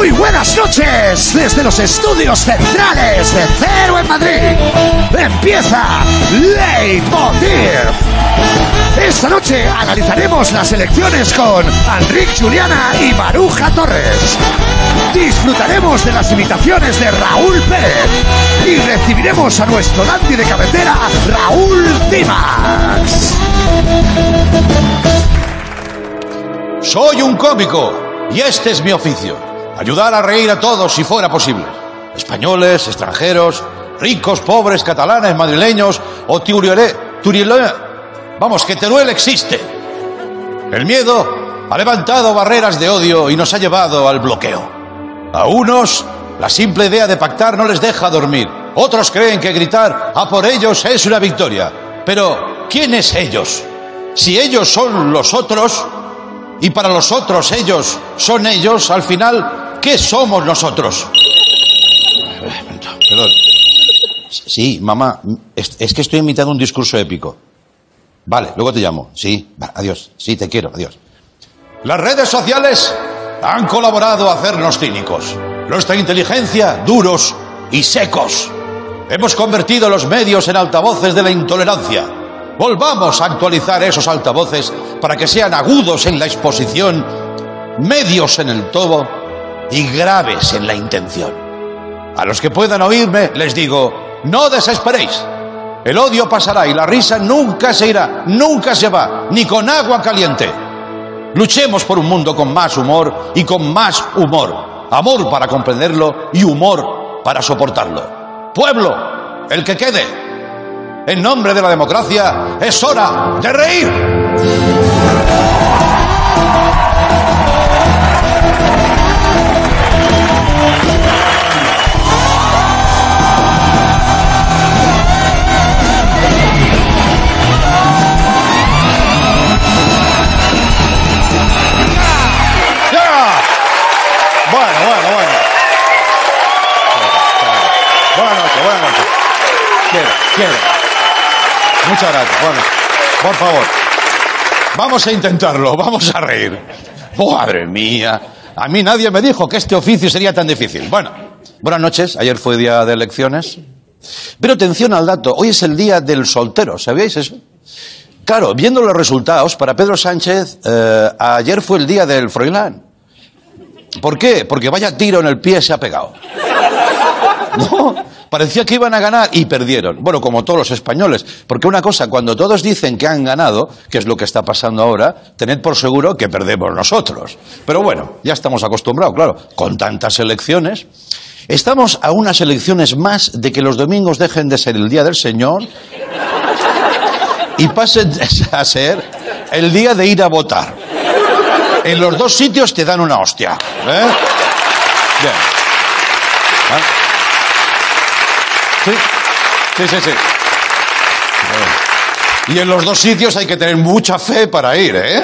Muy buenas noches desde los estudios centrales de Cero en Madrid. Empieza Leitmotiv. Esta noche analizaremos las elecciones con Enric Juliana y Maruja Torres. Disfrutaremos de las imitaciones de Raúl Pérez y recibiremos a nuestro Dandy de cabecera, Raúl Dimax. Soy un cómico y este es mi oficio. Ayudar a reír a todos si fuera posible. Españoles, extranjeros, ricos, pobres, catalanes, madrileños o turiolé. Vamos, que Teruel existe. El miedo ha levantado barreras de odio y nos ha llevado al bloqueo. A unos, la simple idea de pactar no les deja dormir. Otros creen que gritar a por ellos es una victoria. Pero, ¿quiénes ellos? Si ellos son los otros, y para los otros ellos son ellos, al final, ¿qué somos nosotros? Perdón. Sí, mamá, es, que estoy imitando un discurso épico. Vale, luego te llamo. Sí, adiós. Sí, te quiero, adiós. Las redes sociales han colaborado a hacernos cínicos. Nuestra inteligencia, duros y secos. Hemos convertido los medios en altavoces de la intolerancia. Volvamos a actualizar esos altavoces para que sean agudos en la exposición, medios en el tobo y graves en la intención. A los que puedan oírme les digo, no desesperéis. El odio pasará y la risa nunca se irá, nunca se va, ni con agua caliente. Luchemos por un mundo con más humor y con más humor. Amor para comprenderlo y humor para soportarlo. Pueblo, el que quede. En nombre de la democracia, es hora de reír. Muchas gracias. Bueno, por favor. Vamos a intentarlo, vamos a reír. Madre mía. A mí nadie me dijo que este oficio sería tan difícil. Bueno, buenas noches. Ayer fue día de elecciones. Pero atención al dato. Hoy es el día del soltero. ¿Sabíais eso? Claro, viendo los resultados, para Pedro Sánchez, eh, ayer fue el día del Froilán. ¿Por qué? Porque vaya tiro en el pie se ha pegado. No, parecía que iban a ganar y perdieron. Bueno, como todos los españoles. Porque una cosa, cuando todos dicen que han ganado, que es lo que está pasando ahora, tened por seguro que perdemos nosotros. Pero bueno, ya estamos acostumbrados, claro, con tantas elecciones. Estamos a unas elecciones más de que los domingos dejen de ser el día del Señor y pasen a ser el día de ir a votar. En los dos sitios te dan una hostia. ¿eh? Bien. ¿Ah? Sí, sí, sí, sí. Y en los dos sitios hay que tener mucha fe para ir, ¿eh?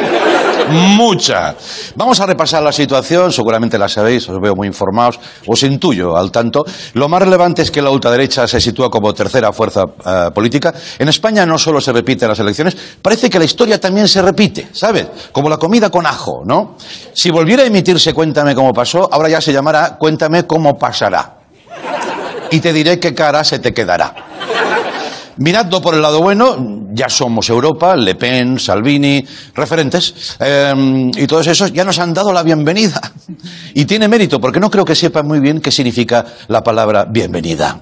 Mucha. Vamos a repasar la situación, seguramente la sabéis, os veo muy informados, os intuyo al tanto. Lo más relevante es que la ultraderecha se sitúa como tercera fuerza eh, política. En España no solo se repiten las elecciones, parece que la historia también se repite, ¿sabes? Como la comida con ajo, ¿no? Si volviera a emitirse Cuéntame cómo pasó, ahora ya se llamará Cuéntame cómo pasará. Y te diré qué cara se te quedará. Miradlo por el lado bueno, ya somos Europa, Le Pen, Salvini, referentes, eh, y todos esos ya nos han dado la bienvenida. Y tiene mérito, porque no creo que sepan muy bien qué significa la palabra bienvenida.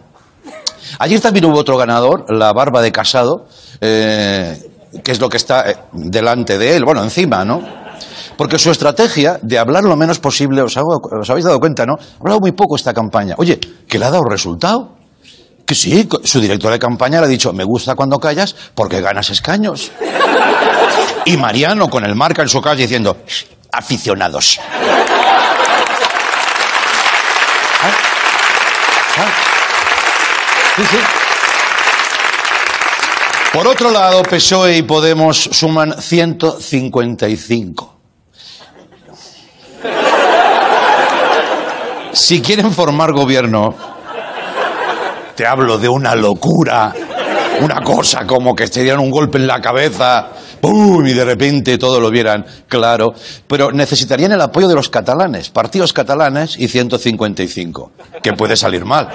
Ayer también hubo otro ganador, la barba de casado, eh, que es lo que está eh, delante de él, bueno, encima, ¿no? Porque su estrategia de hablar lo menos posible, os, habéis dado cuenta, ¿no? Ha hablado muy poco esta campaña. Oye, ¿que le ha dado resultado? Que sí, su director de campaña le ha dicho, me gusta cuando callas porque ganas escaños. Y Mariano con el marca en su calle diciendo, "Shh, aficionados. ¿Ah? ¿Ah? Sí, sí. Por otro lado, PSOE y Podemos suman 155. Si quieren formar gobierno, te hablo de una locura, una cosa como que se dieran un golpe en la cabeza ¡pum! y de repente todo lo vieran claro, pero necesitarían el apoyo de los catalanes, partidos catalanes y 155, que puede salir mal.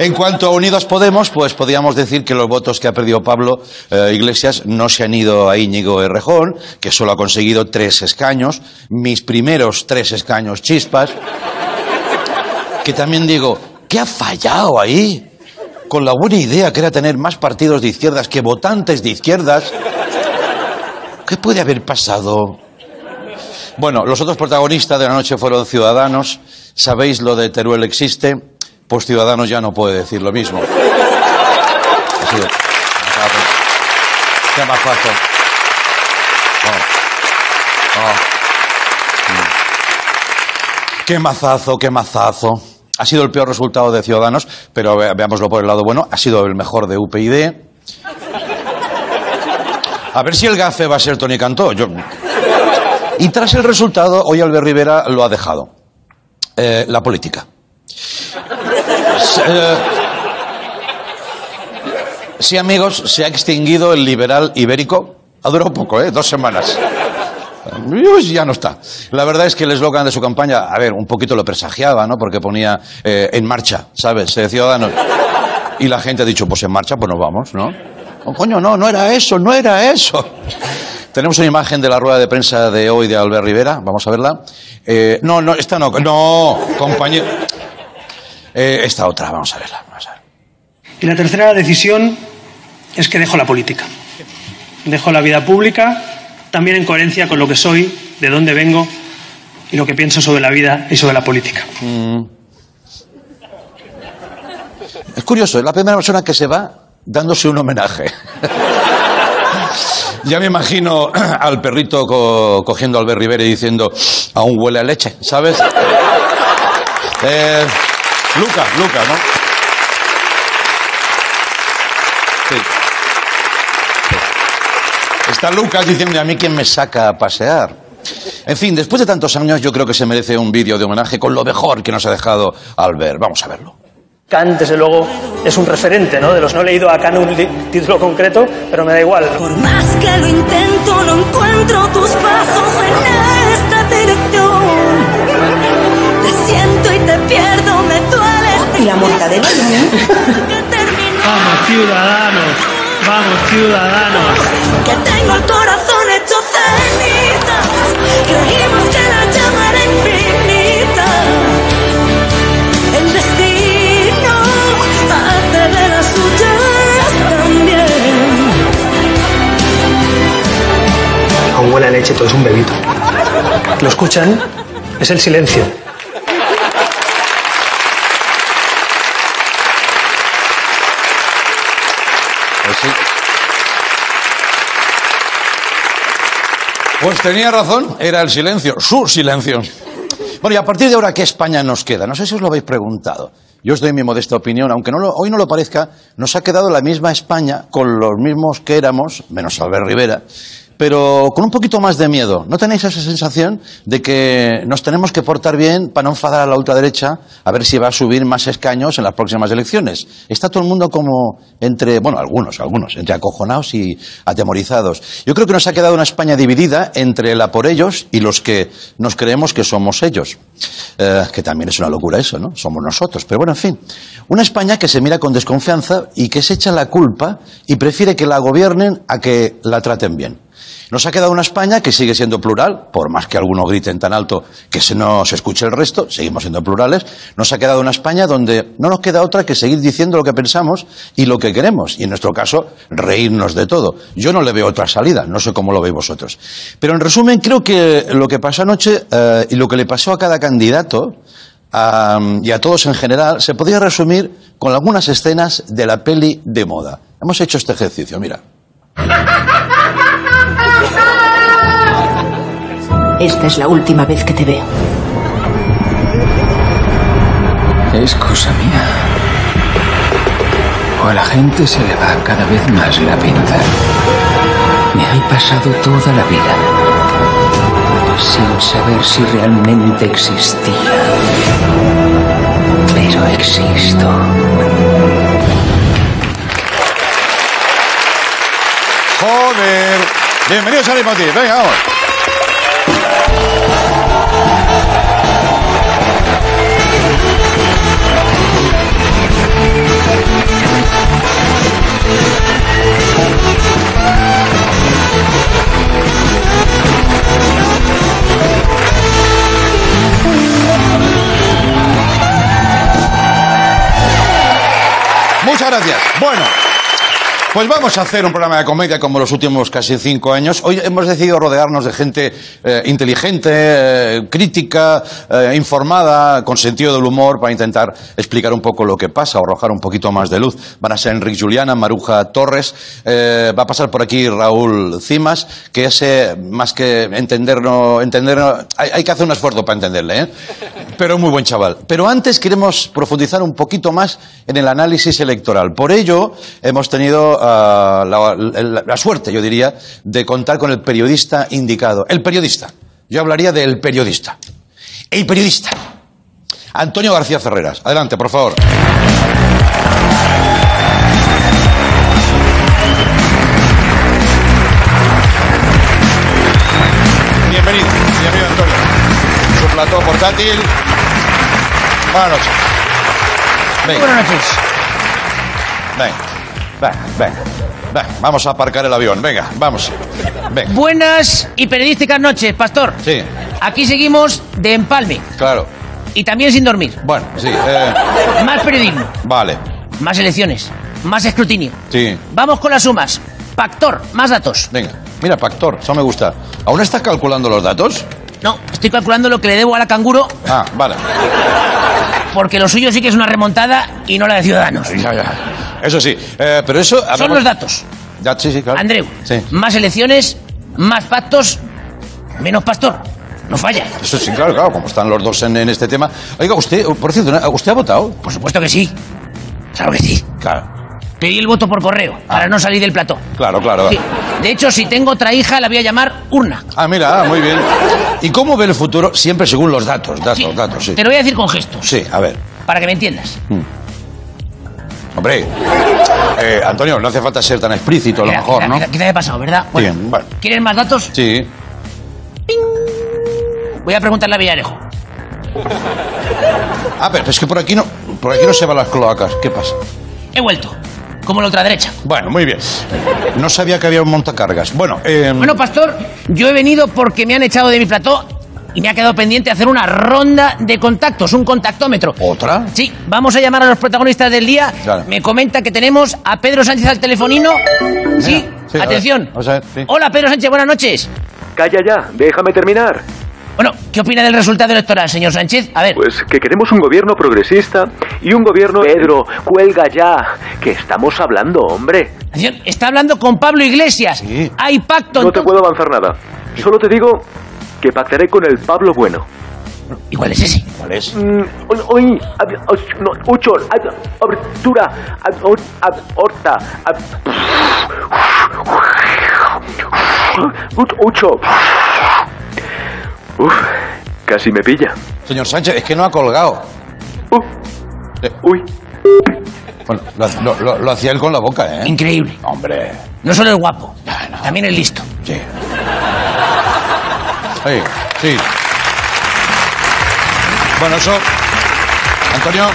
En cuanto a Unidos Podemos, pues podríamos decir que los votos que ha perdido Pablo eh, Iglesias no se han ido a Íñigo Errejón, que solo ha conseguido tres escaños, mis primeros tres escaños chispas, que también digo, ¿qué ha fallado ahí? Con la buena idea que era tener más partidos de izquierdas que votantes de izquierdas. ¿Qué puede haber pasado? Bueno, los otros protagonistas de la noche fueron ciudadanos. ¿Sabéis lo de Teruel existe? Pues Ciudadanos ya no puede decir lo mismo. Ha sido- Qué mazazo. Oh. Oh. Qué mazazo, qué mazazo. Ha sido el peor resultado de Ciudadanos, pero ve- veámoslo por el lado bueno. Ha sido el mejor de UPyD. A ver si el gafe va a ser Tony Cantó. Yo... Y tras el resultado, hoy Albert Rivera lo ha dejado. Eh, la política. Eh, Sí, amigos, se ha extinguido el liberal ibérico. Ha durado poco, ¿eh? Dos semanas. Uy, ya no está. La verdad es que el eslogan de su campaña, a ver, un poquito lo presagiaba, ¿no? Porque ponía eh, en marcha, ¿sabes? Eh, Ciudadanos. Y la gente ha dicho, pues en marcha, pues nos vamos, ¿no? Oh, coño, no, no era eso, no era eso. Tenemos una imagen de la rueda de prensa de hoy de Albert Rivera, vamos a verla. Eh, no, no, esta no, no, compañero. Eh, esta otra, vamos a verla, vamos a ver. Y la tercera decisión es que dejo la política. Dejo la vida pública, también en coherencia con lo que soy, de dónde vengo y lo que pienso sobre la vida y sobre la política. Es curioso, es la primera persona que se va dándose un homenaje. ya me imagino al perrito co- cogiendo a Albert Rivera y diciendo, aún huele a leche, ¿sabes? Eh, Luca, Luca, ¿no? Sí. Está Lucas diciendo a mí quién me saca a pasear. En fin, después de tantos años yo creo que se merece un vídeo de homenaje con lo mejor que nos ha dejado Albert. Vamos a verlo. Kant, desde luego, es un referente, ¿no? De los no he leído a Kant un título concreto, pero me da igual. Por más que lo intento, no encuentro tus pasos en esta ¿Y la mortadela? Vamos, ciudadanos, vamos, ciudadanos. que tengo el corazón hecho cenizas. Creímos que la llama era infinita. El destino hace de las suyas también. Aún huele a leche, todo es un bebito. ¿Lo escuchan? Es el silencio. Pues tenía razón, era el silencio, su silencio. Bueno, y a partir de ahora, ¿qué España nos queda? No sé si os lo habéis preguntado. Yo os doy mi modesta opinión, aunque no lo- hoy no lo parezca, nos ha quedado la misma España con los mismos que éramos, menos Albert Rivera, pero con un poquito más de miedo. ¿No tenéis esa sensación de que nos tenemos que portar bien para no enfadar a la ultraderecha a ver si va a subir más escaños en las próximas elecciones? Está todo el mundo como entre, bueno, algunos, algunos, entre acojonados y atemorizados. Yo creo que nos ha quedado una España dividida entre la por ellos y los que nos creemos que somos ellos. Eh, que también es una locura eso, ¿no? Somos nosotros. Pero bueno, en fin. Una España que se mira con desconfianza y que se echa la culpa y prefiere que la gobiernen a que la traten bien. Nos ha quedado una España que sigue siendo plural, por más que algunos griten tan alto que se no se escuche el resto, seguimos siendo plurales. Nos ha quedado una España donde no nos queda otra que seguir diciendo lo que pensamos y lo que queremos. Y en nuestro caso, reírnos de todo. Yo no le veo otra salida, no sé cómo lo veis vosotros. Pero en resumen, creo que lo que pasó anoche eh, y lo que le pasó a cada candidato y a todos en general se podría resumir con algunas escenas de la peli de moda. Hemos hecho este ejercicio, mira. Esta es la última vez que te veo. Es cosa mía. O a la gente se le va cada vez más la pinta. Me he pasado toda la vida sin saber si realmente existía. Pero existo. volver. Bienvenidos a Leitmotiv. Venga, vamos. Gracias. Bueno, pues vamos a hacer un programa de comedia como los últimos casi cinco años. Hoy hemos decidido rodearnos de gente eh, inteligente, eh, crítica, eh, informada, con sentido del humor, para intentar explicar un poco lo que pasa arrojar un poquito más de luz. Van a ser Enrique Juliana, Maruja Torres, va a pasar por aquí Raúl Cimas, que ese, más que entenderlo, entenderlo hay, hay que hacer un esfuerzo para entenderle, pero muy buen chaval. Pero antes queremos profundizar un poquito más en el análisis electoral. Por ello, hemos tenido la, la- la suerte, yo diría, de contar con el periodista indicado. El periodista. Yo hablaría del periodista. El periodista. Antonio García Ferreras. Adelante, por favor. Bienvenido, bienvenido Antonio. Su plató portátil. Buenas noches. Venga. Buenas noches. Venga, venga, venga, venga, vamos a aparcar el avión, venga, vamos. Venga, Buenas y periodísticas noches, Pastor. sí, Aquí seguimos de empalme claro. y también sin dormir. Bueno, sí, eh, Más periodismo, vale, más elecciones, más escrutinio. sí, Vamos con las sumas. Pactor, más datos. venga. Mira, Pactor, eso me gusta. ¿Aún estás calculando los datos? No, estoy calculando lo que le debo a la canguro Ah, vale. porque lo suyo sí que es una remontada y no la de Ciudadanos. Ya, ya. Eso sí, eh, pero eso... Son los datos. Ya, sí, sí, claro. Andreu, Sí. más elecciones, más pactos, menos Pastor. No falla. Eso sí, claro, claro, como están los dos en, en este tema. Oiga, usted, por cierto, ¿usted ha votado? Por supuesto que sí. Claro que sí. Claro, Pedí el voto por correo para no salir del plató. claro, claro. Sí. De hecho, si tengo otra hija, la voy a llamar Urna. Ah, mira, ah, muy bien. ¿Y cómo ve el futuro? Siempre según los datos, datos, Sí, datos, sí. Te lo voy a decir con gestos, Sí, a ver. para que me entiendas. Hombre, eh, Antonio, no hace falta ser tan explícito, a lo mejor, quizá- ¿no? Quizá, quizá me he pasado, ¿verdad? Bueno, Bien, bueno. ¿Quieres más datos? Sí. Voy a preguntarle a Villarejo. Ah, pero es que por aquí no, por aquí no se van las cloacas. ¿Qué pasa? He vuelto, como la otra derecha. Bueno, muy bien. No sabía que había un montacargas. Bueno, eh, Bueno, Pastor, yo he venido porque me han echado de mi plató y me ha quedado pendiente hacer una ronda de contactos, un contactómetro. ¿otra? Sí, vamos a llamar a los protagonistas del día. Claro. Me comenta que tenemos a Pedro Sánchez al telefonino. Sí, sí, a ver, atención. vamos a ver, sí. Hola, Pedro Sánchez, buenas noches. Calla ya, déjame terminar. Bueno, ¿qué opina del resultado electoral, señor Sánchez? A ver. Pues que queremos un gobierno progresista y un gobierno... Pedro, cuelga ya, que estamos hablando, hombre. Está hablando con Pablo Iglesias. Sí. Hay pacto. No te puedo avanzar nada. Solo te digo que pactaré con el Pablo Bueno. ¿Y cuál es ese? ¿Cuál es? Mm, no, Ucho, ab- abertura, ab- or- ab- horta, Ucho. Uf, casi me pilla. Señor Sánchez, es que no ha colgado. Uh, Eh, uy, bueno, lo, lo- lo- lo hacía él con la boca, ¿eh? Increíble. Hombre, No solo es guapo, Ah, no. también es listo. sí. Sí, sí. Bueno, eso... Antonio...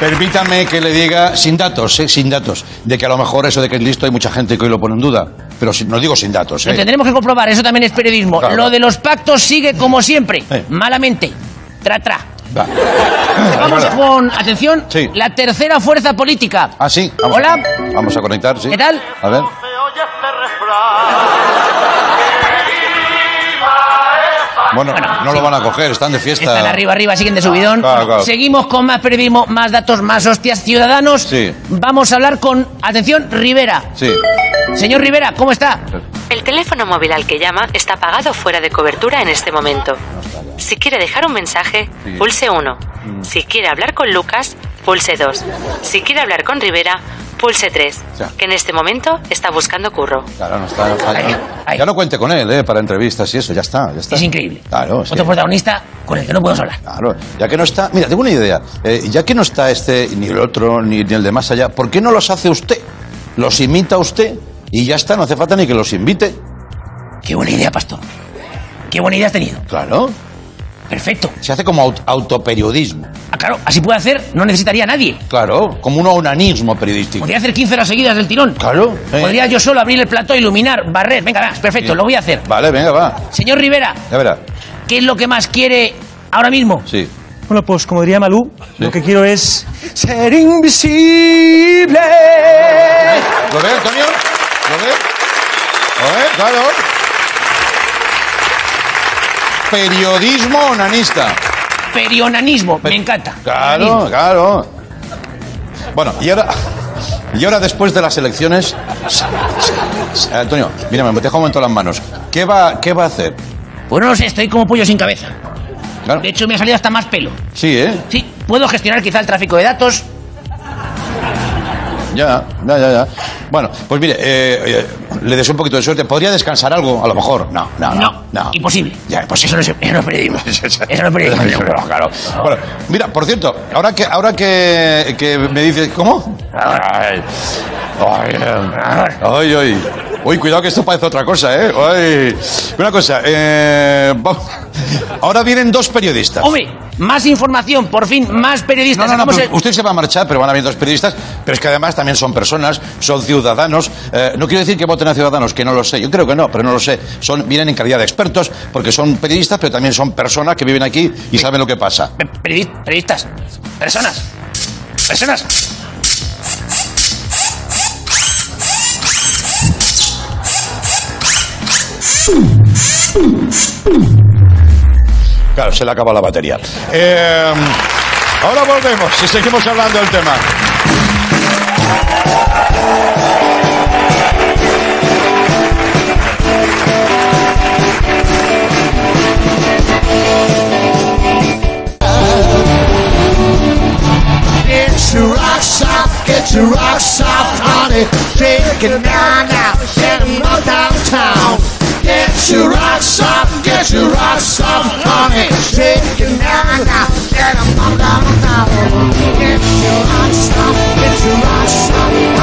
Permítame que le diga, sin datos, ¿eh? sin datos, de que a lo mejor eso de que es listo hay mucha gente que hoy lo pone en duda. Pero si- no digo sin datos, Lo ¿eh? tendremos que comprobar, eso también es periodismo. Claro. Lo de los pactos sigue como siempre, Eh. malamente. Tra, tra. Va. Vamos con, atención, Sí. la tercera fuerza política. Ah, sí. Vamos. Hola. Vamos a conectar, sí. ¿Qué tal? A ver. Bueno, no lo van a coger, están de fiesta. Están arriba, arriba, siguen de subidón. Claro, claro. Seguimos con más periodismo, más datos, más hostias ciudadanos. Sí. Vamos a hablar con, atención, Rivera. Sí. Señor Rivera, ¿cómo está? El teléfono móvil al que llama está apagado fuera de cobertura en este momento. Si quiere dejar un mensaje, pulse 1. Si quiere hablar con Lucas, pulse 2. Si quiere hablar con Rivera, pulse 3. Ya. Que en este momento está buscando curro. Claro, no está. está- Ahí, ahí. Ya no cuente con él, ¿eh? Para entrevistas y eso, ya está, ya está. Es increíble. Claro, sí. Otro protagonista con el que no podemos hablar. Claro, ya que no está. Mira, tengo una idea. Eh, ya que no está este, ni el otro, ni, ni el de más allá, ¿por qué no los hace usted? los imita usted y ya está, no hace falta ni que los invite. Qué buena idea, pastor. Qué buena idea has tenido. Claro. Perfecto. Se hace como aut- autoperiodismo. Ah, claro, así puede hacer, no necesitaría a nadie. Claro, como un onanismo periodístico. Podría hacer 15 horas seguidas del tirón. Claro. eh. Podría yo solo abrir el plató, iluminar, barrer. Venga, va, perfecto, lo voy a hacer. Vale, venga, va. Señor Rivera, Ya verá. ¿qué es lo que más quiere ahora mismo? Sí. Bueno, pues como diría Malú, Sí. lo que quiero es ser invisible. ¿Lo ve, Antonio? ¿Lo ve? ¿Lo ve? Claro. Periodismo onanista. Perionanismo, me encanta. Claro, Onanismo. claro. Bueno, y ahora, y ahora después de las elecciones, Antonio, mírame, me deja un momento las manos. ¿Qué va, qué va a hacer? Pues no lo sé, estoy como pollo sin cabeza. Claro. De hecho, me ha salido hasta más pelo. Sí, ¿eh? Sí, puedo gestionar quizá el tráfico de datos. Ya, ya, ya, ya. Bueno, pues mire, eh, eh, le deseo un poquito de suerte. ¿Podría descansar algo? A lo mejor. No, no, no. No, no. imposible. Ya, pues Eso no es, eso no es periodismo. Eso no es periodismo. Claro, claro. Bueno, mira, por cierto, ahora que, ahora que, que me dices, ¿cómo? Ay, ay, ay, ay. Uy, cuidado que esto parece otra cosa, ¿eh? Una cosa, eh, ahora vienen dos periodistas. Hombre, más información, por fin, más No, periodistas. no, no, el- usted se va a marchar, pero van a venir dos periodistas, pero es que además también son personas, son ciudadanos. Eh, no quiero decir que voten a ciudadanos, que no lo sé. Yo creo que no, pero no lo sé. Son, vienen en calidad de expertos, porque son periodistas, pero también son personas que viven aquí y saben lo que pasa. Pe- periodis- periodistas, personas, personas. Claro, se le acaba la batería. Eh, ahora volvemos y seguimos hablando del tema. Get your rocks off, get your rocks off, honey. Take it now, now, get 'em all downtown. Get your rocks off, get your rocks off, honey. Take it now, now, get 'em all downtown. Get your rocks off, get your rocks off,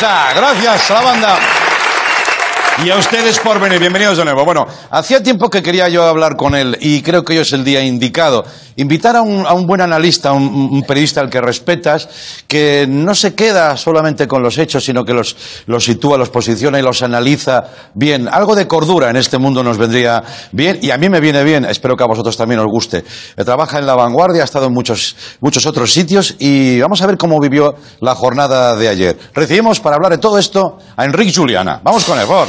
Gracias a la banda. Y a ustedes por venir, bienvenidos de nuevo. Bueno, hacía tiempo que quería yo hablar con él y creo que hoy es el día indicado. Invitar a un, buen analista, un, un periodista al que respetas, que no se queda solamente con los hechos, sino que los, sitúa, los posiciona y los analiza bien. Algo de cordura en este mundo nos vendría bien y a mí me viene bien, espero que a vosotros también os guste. Eh, Trabaja en La Vanguardia, ha estado en muchos, muchos otros sitios y vamos a ver cómo vivió la jornada de ayer. Recibimos para hablar de todo esto a Enrique Juliana. Vamos con él, por.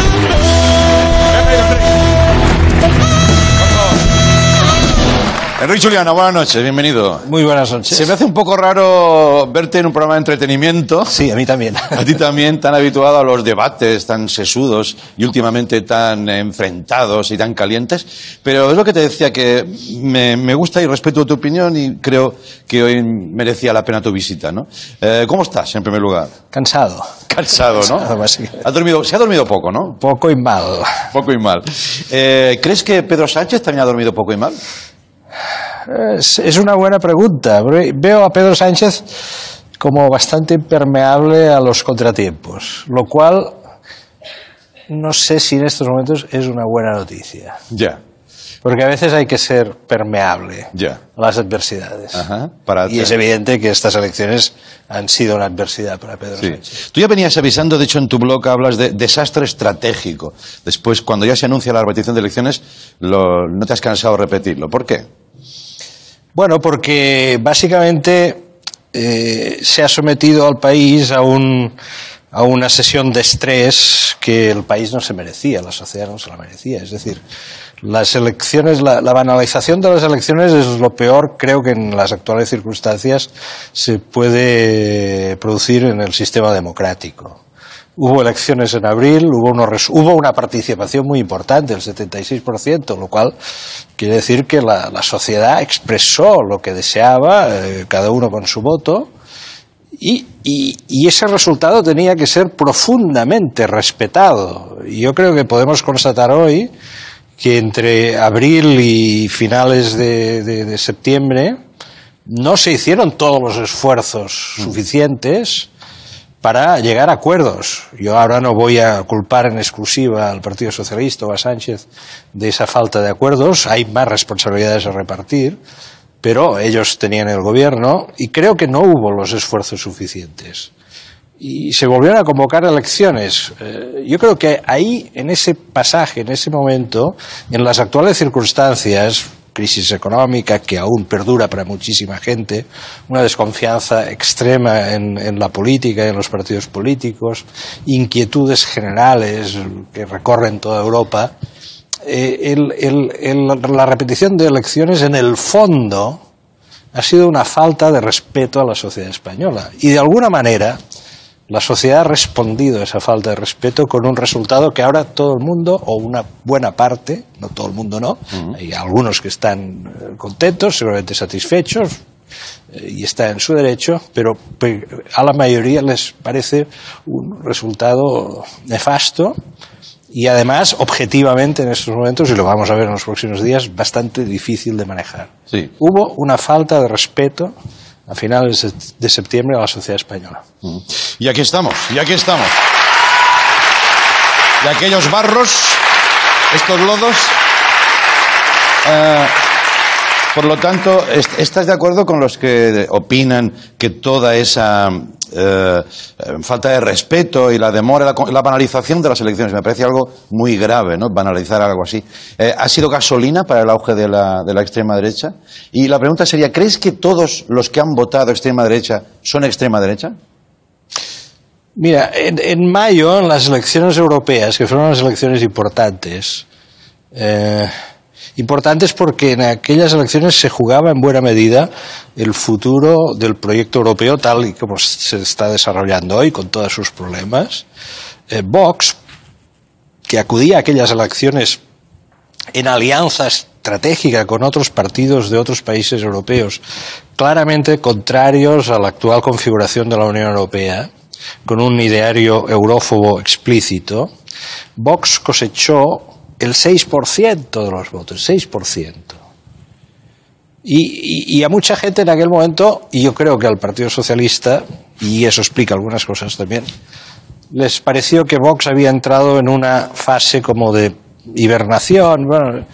Enrique Juliana, buenas noches, bienvenido. Muy buenas noches. Se me hace un poco raro verte en un programa de entretenimiento. Sí, a mí también. A ti también, tan habituado a los debates tan sesudos y últimamente tan enfrentados y tan calientes. Pero es lo que te decía, que me, me gusta y respeto tu opinión y creo que hoy merecía la pena tu visita, ¿no? Eh, ¿Cómo estás, en primer lugar? Cansado. Cansado, ¿no? Cansado, sí. ¿Has dormido, se ha dormido poco, ¿no? Poco y mal. Poco y mal. Eh, ¿Crees que Pedro Sánchez también ha dormido poco y mal? Es, es una buena pregunta. Veo a Pedro Sánchez como bastante impermeable a los contratiempos, lo cual no sé si en estos momentos es una buena noticia. Ya, Porque a veces hay que ser permeable a las adversidades. Ajá. Para Y es evidente que estas elecciones han sido una adversidad para Pedro Sí. Sánchez. Tú ya venías avisando, de hecho en tu blog hablas de desastre estratégico. Después, cuando ya se anuncia la repetición de elecciones, lo- no te has cansado de repetirlo. ¿Por qué? Bueno, porque básicamente eh, se ha sometido al país a, un, a una sesión de estrés que el país no se merecía, la sociedad no se la merecía. Es decir, las elecciones, la, la banalización de las elecciones es lo peor, creo que en las actuales circunstancias se puede producir en el sistema democrático. Hubo elecciones en abril, hubo, unos hubo una participación muy importante, el 76%, lo cual quiere decir que la, la sociedad expresó lo que deseaba, eh, cada uno con su voto, y, y- y ese resultado tenía que ser profundamente respetado. Y yo creo que podemos constatar hoy que entre abril y finales de, de- de septiembre no se hicieron todos los esfuerzos suficientes para llegar a acuerdos. Yo ahora no voy a culpar en exclusiva al Partido Socialista o a Sánchez de esa falta de acuerdos. Hay más responsabilidades a repartir, pero ellos tenían el gobierno y creo que no hubo los esfuerzos suficientes. Y se volvieron a convocar elecciones. Eh, yo creo que ahí, en ese pasaje, en ese momento, en las actuales circunstancias, crisis económica que aún perdura para muchísima gente, una desconfianza extrema en, en la política y en los partidos políticos, inquietudes generales que recorren toda Europa, eh, la repetición de elecciones en el fondo ha sido una falta de respeto a la sociedad española. Y de alguna manera la sociedad ha respondido a esa falta de respeto con un resultado que ahora todo el mundo, o una buena parte, no todo el mundo no, hay algunos que están eh, contentos, seguramente satisfechos, eh, y está en su derecho, pero pe- a la mayoría les parece un resultado nefasto y además, objetivamente, en estos momentos, y lo vamos a ver en los próximos días, bastante difícil de manejar. Sí. Hubo una falta de respeto a finales de septiembre a la sociedad española. Y aquí estamos, y aquí estamos. Y aquellos barros, estos lodos. eh, por lo tanto, est- ¿estás de acuerdo con los que opinan que toda esa eh, falta de respeto y la demora, la banalización de las elecciones, me parece algo muy grave, ¿no? Banalizar algo así. eh, ¿Ha sido gasolina para el auge de la, de la extrema derecha? Y la pregunta sería, ¿crees que todos los que han votado extrema derecha son extrema derecha? Mira, en, en mayo, en las elecciones europeas, que fueron unas elecciones importantes, eh, importantes porque en aquellas elecciones se jugaba en buena medida el futuro del proyecto europeo tal y como se está desarrollando hoy, con todos sus problemas. Eh, Vox, que acudía a aquellas elecciones en alianza estratégica con otros partidos de otros países europeos, claramente contrarios a la actual configuración de la Unión Europea, con un ideario eurófobo explícito, Vox cosechó el 6% de los votos, el 6%. Y, y- y a mucha gente en aquel momento, y yo creo que al Partido Socialista, y eso explica algunas cosas también, les pareció que Vox había entrado en una fase como de hibernación, bueno,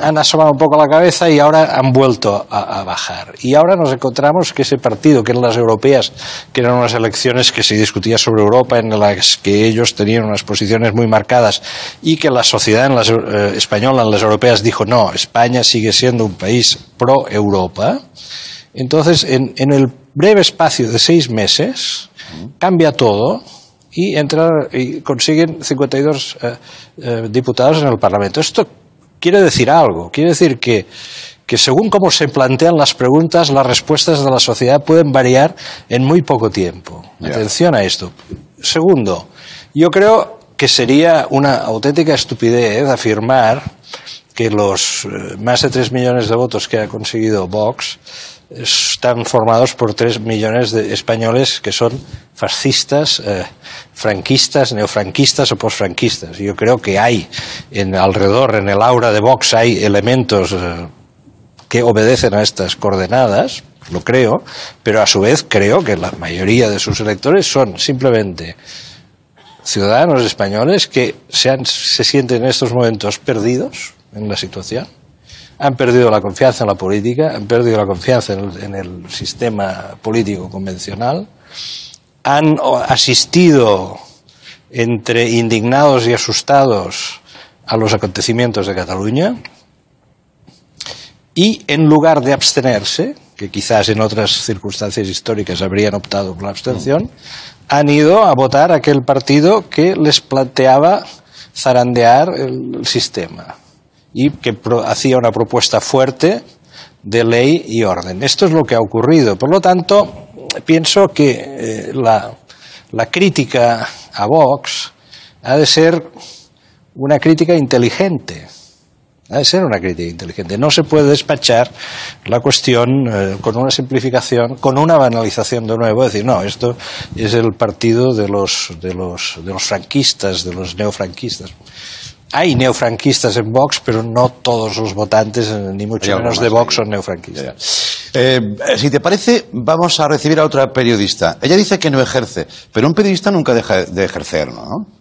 han asomado un poco la cabeza y ahora han vuelto a, bajar. Y ahora nos encontramos que ese partido, que eran las europeas, que eran unas elecciones que se discutía sobre Europa, en las que ellos tenían unas posiciones muy marcadas y que la sociedad en las, eh, española, en las europeas, dijo no, España sigue siendo un país pro-Europa. Entonces, en, en el breve espacio de seis meses, cambia todo y, entra, y consiguen 52 eh, eh, diputados en el Parlamento. Esto quiere decir algo, quiere decir que, que según cómo se plantean las preguntas, las respuestas de la sociedad pueden variar en muy poco tiempo. Atención a esto. Segundo, yo creo que sería una auténtica estupidez afirmar que los eh, más de tres millones de votos que ha conseguido Vox están formados por tres millones de españoles que son fascistas, eh, franquistas, neofranquistas o posfranquistas. Yo creo que hay en alrededor, en el aura de Vox, hay elementos eh, que obedecen a estas coordenadas, lo creo, pero a su vez creo que la mayoría de sus electores son simplemente ciudadanos españoles que se, se sienten en estos momentos perdidos en la situación, han perdido la confianza en la política, han perdido la confianza en el, sistema político convencional, han asistido entre indignados y asustados a los acontecimientos de Cataluña y en lugar de abstenerse, que quizás en otras circunstancias históricas habrían optado por la abstención, han ido a votar aquel partido que les planteaba zarandear el sistema y que pro- hacía una propuesta fuerte de ley y orden. Esto es lo que ha ocurrido. Por lo tanto, pienso que eh, la, crítica a Vox ha de ser una crítica inteligente. Ha de ser una crítica inteligente. No se puede despachar la cuestión eh, con una simplificación, con una banalización de nuevo, decir, no, esto es el partido de los, de los, de los franquistas, de los neofranquistas. Hay neofranquistas en Vox, pero no todos los votantes, eh, ni mucho menos de Vox, son neofranquistas. Eh, si te parece, vamos a recibir a otra periodista. Ella dice que no ejerce, pero un periodista nunca deja de ejercer, ¿no?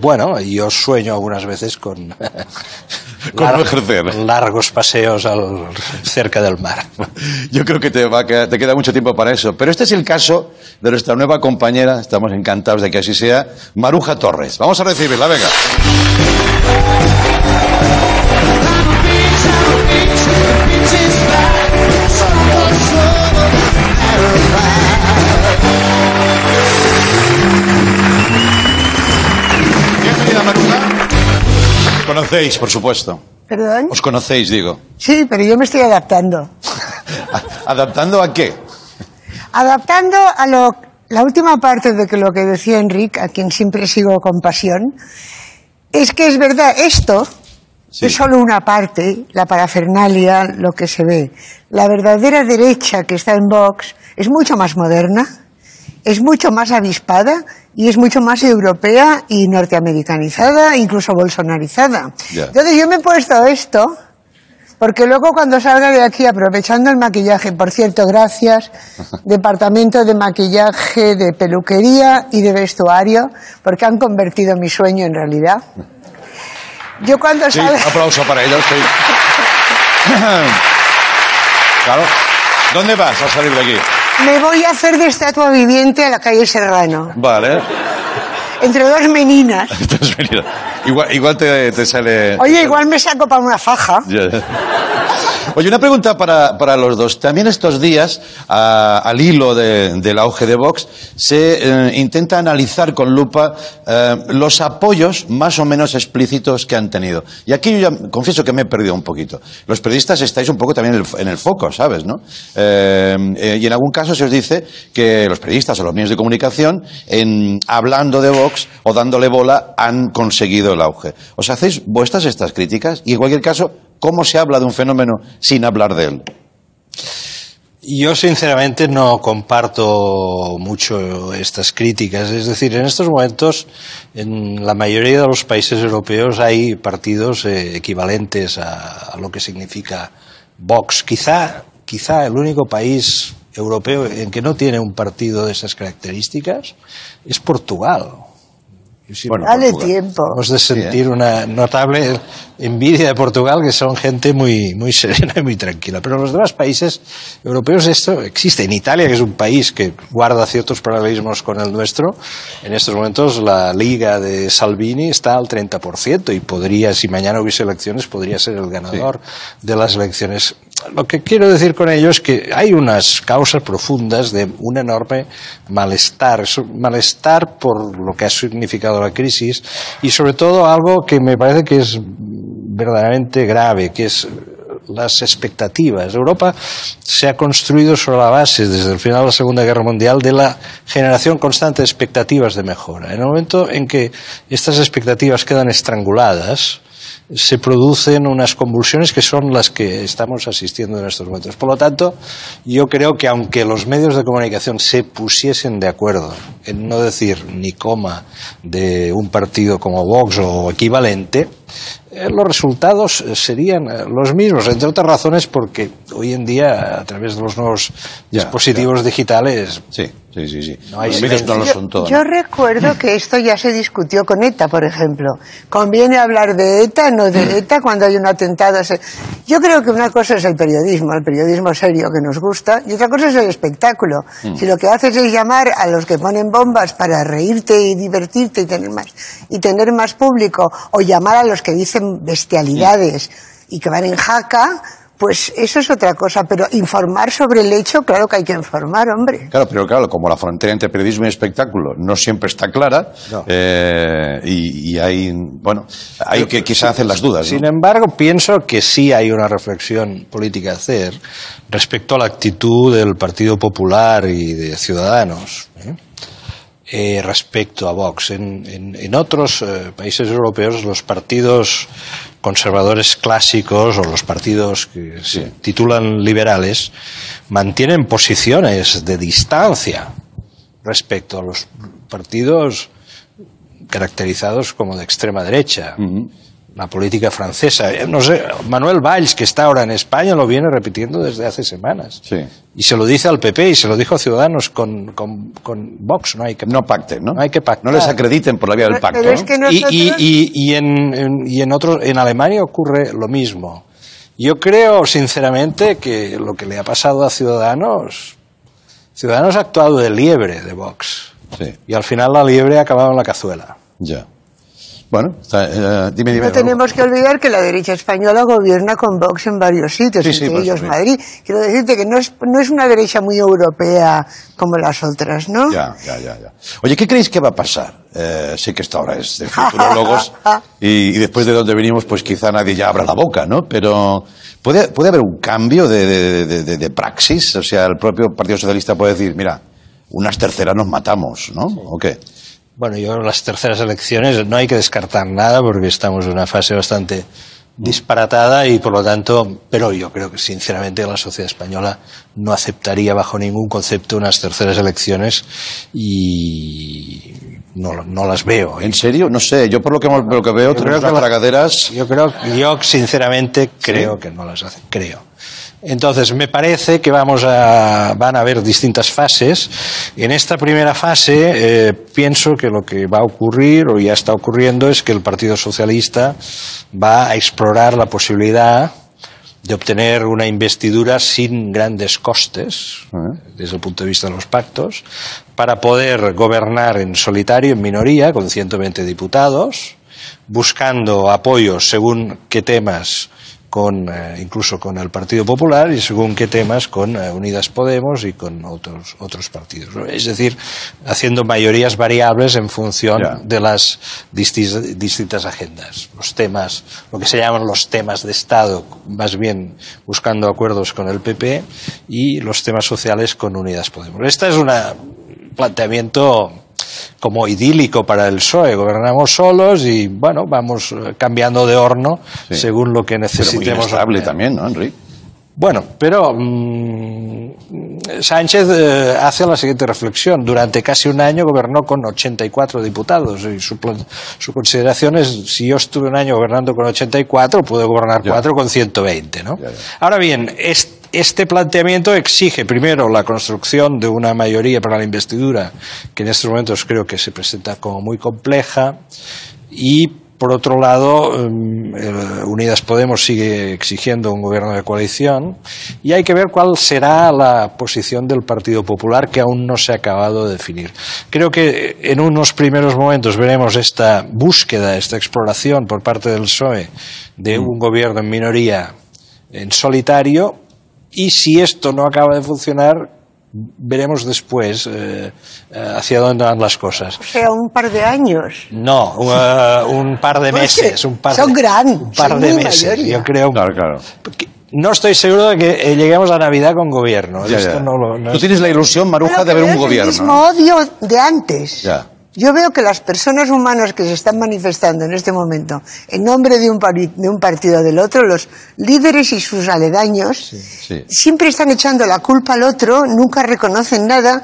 Bueno, yo sueño algunas veces con, Con no ejercer. largos paseos al- cerca del mar. Yo creo que te, va a quedar- te queda mucho tiempo para eso. Pero este es el caso de nuestra nueva compañera, estamos encantados de que así sea, Maruja Torres. Vamos a recibirla, venga. Bienvenida, Maruja. Os conocéis, por supuesto. ¿Perdón? Os conocéis, digo. Sí, pero yo me estoy adaptando. ¿Adaptando a qué? Adaptando a lo, la última parte de que lo que decía Enrique, a quien siempre sigo con pasión, es que es verdad, esto es solo una parte, la parafernalia, lo que se ve. La verdadera derecha que está en Vox es mucho más moderna, es mucho más avispada y es mucho más europea y norteamericanizada, incluso bolsonarizada. Entonces yo me he puesto esto porque luego cuando salga de aquí, aprovechando el maquillaje, por cierto, gracias, departamento de maquillaje, de peluquería y de vestuario, porque han convertido mi sueño en realidad. Yo cuando Sí, salga... aplauso para ellos, sí. claro. ¿Dónde vas a salir de aquí? Me voy a hacer de estatua viviente a la calle Serrano, Vale. entre dos meninas. Entonces, mira, igual, igual te, te sale... Oye, igual me saco para una faja. Ya. Oye, una pregunta para, para los dos. También estos días, al hilo de- del auge de Vox, se eh, intenta analizar con lupa eh, los apoyos más o menos explícitos que han tenido. Y aquí yo ya confieso que me he perdido un poquito. Los periodistas estáis un poco también en el, foco, ¿sabes? ¿no? Eh, y en algún caso se os dice que los periodistas o los medios de comunicación, en, hablando de Vox o dándole bola, han conseguido el auge. ¿Os hacéis vuestras estas críticas? Y en cualquier caso, ¿cómo se habla de un fenómeno sin hablar de él? Yo sinceramente no comparto mucho estas críticas. Es decir, en estos momentos en la mayoría de los países europeos hay partidos eh, equivalentes a, a lo que significa Vox. Quizá, quizá el único país europeo en que no tiene un partido de esas características es Portugal. Si- Dale tiempo. Hemos de sentir una notable envidia de Portugal, que son gente muy, muy serena y muy tranquila. Pero en los demás países europeos esto existe. En Italia, que es un país que guarda ciertos paralelismos con el nuestro, en estos momentos la liga de Salvini está al 30% y podría, si mañana hubiese elecciones, podría ser el ganador de las elecciones. Lo que quiero decir con ello es que hay unas causas profundas de un enorme malestar, malestar por lo que ha significado la crisis y sobre todo algo que me parece que es verdaderamente grave, que es las expectativas. Europa se ha construido sobre la base, desde el final de la Segunda Guerra Mundial, de la generación constante de expectativas de mejora. En el momento en que estas expectativas quedan estranguladas, se producen unas convulsiones que son las que estamos asistiendo en estos momentos. Por lo tanto, yo creo que aunque los medios de comunicación se pusiesen de acuerdo en no decir ni coma de un partido como Vox o equivalente, eh, los resultados eh, serían eh, los mismos, entre otras razones porque hoy en día, a través de los nuevos dispositivos digitales, sí, sí, sí, sí. no hay Los no lo Yo- son todo. Yo recuerdo que esto ya se discutió con ETA, por ejemplo. Conviene hablar de ETA, no de ETA, cuando hay un atentado. Yo creo que una cosa es el periodismo, el periodismo serio que nos gusta, y otra cosa es el espectáculo. Mm. Si lo que haces es llamar a los que ponen bombas para reírte y divertirte y tener más, y tener más público, o llamar a los que dicen bestialidades y que van en jaca, pues eso es otra cosa. Pero informar sobre el hecho, claro que hay que informar, hombre. Claro, pero claro, como la frontera entre periodismo y espectáculo no siempre está clara, No. eh, y, y hay, bueno, hay que quizá hacer las dudas. ¿no? Sin embargo, pienso que sí hay una reflexión política a hacer respecto a la actitud del Partido Popular y de Ciudadanos ¿eh? Eh, respecto a Vox. En, en- en otros eh, países europeos los partidos conservadores clásicos o los partidos que se titulan liberales mantienen posiciones de distancia respecto a los partidos caracterizados como de extrema derecha. La política francesa. Eh, No sé, Manuel Valls, que está ahora en España, lo viene repitiendo desde hace semanas. Sí. Y se lo dice al PP y se lo dijo a Ciudadanos con, con, con Vox. No hay que No pacten, ¿no? No hay que pactar. No les acrediten por la vía del pacto. pero es ¿no? que Y, nosotros... y, y, y en, en- y en otros, en Alemania ocurre lo mismo. Yo creo, sinceramente, que lo que le ha pasado a Ciudadanos, Ciudadanos ha actuado de liebre de Vox. Sí, Y al final la liebre ha acabado en la cazuela. ya. Bueno, está, eh, dime, dime. No tenemos que olvidar que la derecha española gobierna con Vox en varios sitios, Sí, entre ellos. Madrid. Quiero decirte que no es, no es una derecha muy europea como las otras, ¿no? Ya, ya, ya, ya. Oye, ¿qué creéis que va a pasar? Eh, sé que esta hora es de futurólogos y, y después de donde venimos, pues quizá nadie ya abra la boca, ¿no? Pero ¿puede, puede haber un cambio de- de- de praxis? O sea, el propio Partido Socialista puede decir, mira, unas terceras nos matamos, ¿no? ¿O qué? Bueno, yo creo que las terceras elecciones no hay que descartar nada porque estamos en una fase bastante disparatada y por lo tanto, pero yo creo que sinceramente la sociedad española no aceptaría bajo ningún concepto unas terceras elecciones y no, no las veo. ¿eh? ¿En serio? No sé, yo por lo que, hemos- lo que veo, Yo creo que unas la- tragaderas... Yo creo, yo sinceramente creo que no las hacen, creo. Entonces, me parece que vamos a, van a haber distintas fases. En esta primera fase, eh, pienso que lo que va a ocurrir, o ya está ocurriendo, es que el Partido Socialista va a explorar la posibilidad de obtener una investidura sin grandes costes, desde el punto de vista de los pactos, para poder gobernar en solitario, en minoría, con 120 diputados, buscando apoyos según qué temas con eh, incluso con el Partido Popular y según qué temas con eh, Unidas Podemos y con otros otros partidos es decir haciendo mayorías variables en función de las distis- distintas agendas. Los temas lo que se llaman los temas de Estado más bien buscando acuerdos con el PP y los temas sociales con Unidas Podemos. Este es un planteamiento como idílico para el PSOE. Gobernamos solos y, bueno, vamos eh, cambiando de horno Sí. según lo que Pero muy necesitemos. inestable también, ¿no, Enrique? Bueno, pero mm, Sánchez eh, hace la siguiente reflexión. Durante casi un año gobernó con 84 diputados y su, su consideración es, si yo estuve un año gobernando con 84, puedo gobernar cuatro con 120, ¿no? Ya, ya. Ahora bien, es- este planteamiento exige primero la construcción de una mayoría para la investidura, que en estos momentos creo que se presenta como muy compleja, y por otro lado, mm, eh, Unidas Podemos sigue exigiendo un gobierno de coalición, y hay que ver cuál será la posición del Partido Popular, que aún no se ha acabado de definir. Creo que en unos primeros momentos veremos esta búsqueda, esta exploración por parte del PSOE de un gobierno en minoría en solitario y si esto no acaba de funcionar veremos después eh, eh, hacia dónde van las cosas O sea, un par de años. no uh, un par de Pues meses un par son de, gran, un par son de muy meses mayoría. yo creo Claro, claro. no estoy seguro de que eh, lleguemos a Navidad con gobierno Ya, Esto ya. no lo- no Tú es- tienes la ilusión, Maruja, de Pero ver que un gobierno. El mismo odio de antes. Ya. Yo veo que las personas humanas que se están manifestando en este momento en nombre de un, de un partido o del otro, los líderes y sus aledaños, sí. siempre están echando la culpa al otro, nunca reconocen nada.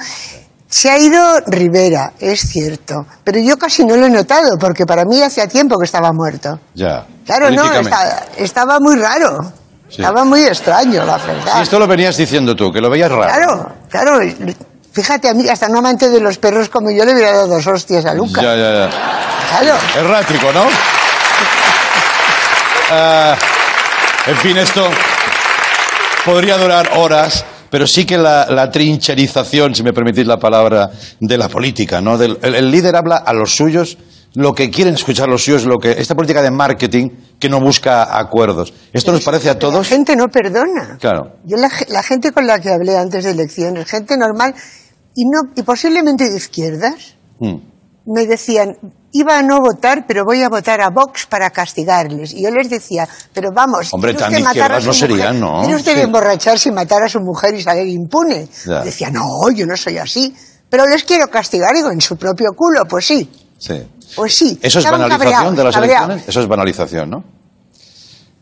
Se ha ido Rivera, es cierto, pero yo casi no lo he notado, porque para mí hacía tiempo que estaba muerto. Ya. Claro, no, estaba muy raro, Sí. estaba muy extraño, la verdad. Esto lo venías diciendo tú, que lo veías raro. Claro, claro. Fíjate, a mí, hasta un amante de los perros como yo le hubiera dado dos hostias a Luca. Ya, ya, ya. Claro. Errático, ¿no? Ah, en fin, esto podría durar horas, pero sí que la, la trincherización, si me permitís la palabra, de la política, ¿no? Del- el, el líder habla a los suyos lo que quieren escuchar los suyos, lo que esta política de marketing que no busca acuerdos. ¿Esto nos parece a La todos? gente no perdona. Claro. Yo la, la gente con la que hablé antes de elecciones, gente normal y no y posiblemente de izquierdas, Mm. me decían iba a no votar, pero voy a votar a Vox para castigarles. Y yo les decía, pero vamos, Hombre, ¿quiere tan usted de matar a izquierdas no su serían, mujer? ¿no? ¿Quiere usted Sí. emborracharse y matar a su mujer y salir impune? Ya. Decía, no, yo no soy así. Pero les quiero castigar, digo, en su propio culo, pues sí, Sí. pues sí. ¿Eso es Estaban banalización cabreados, de las cabreados. elecciones? Eso es banalización, ¿no?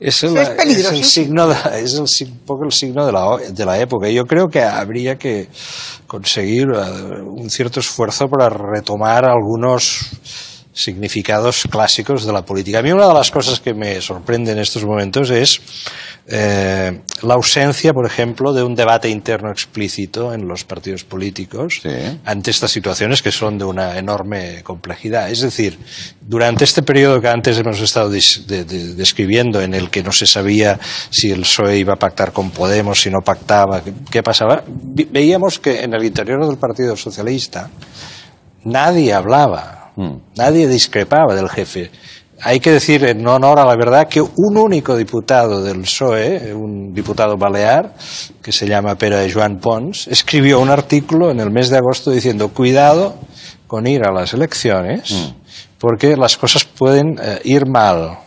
Es Es el, es el peligrosísimo. signo de, es el, un poco el signo de la, de la época. Yo creo que habría que conseguir eh, un cierto esfuerzo para retomar algunos significados clásicos de la política. A mí una de las cosas que me sorprende en estos momentos es eh, la ausencia, por ejemplo, de un debate interno explícito en los partidos políticos ante estas situaciones que son de una enorme complejidad. Es decir, durante este periodo que antes hemos estado dis- de- de- describiendo, en el que no se sabía si el PSOE iba a pactar con Podemos, si no pactaba, qué, pasaba, veíamos que en el interior del Partido Socialista nadie hablaba, nadie discrepaba del jefe. Hay que decir en honor a la verdad que un único diputado del PSOE, un diputado balear, que se llama Pere Joan Pons, escribió un artículo en el mes de agosto diciendo cuidado con ir a las elecciones porque las cosas pueden eh, ir mal.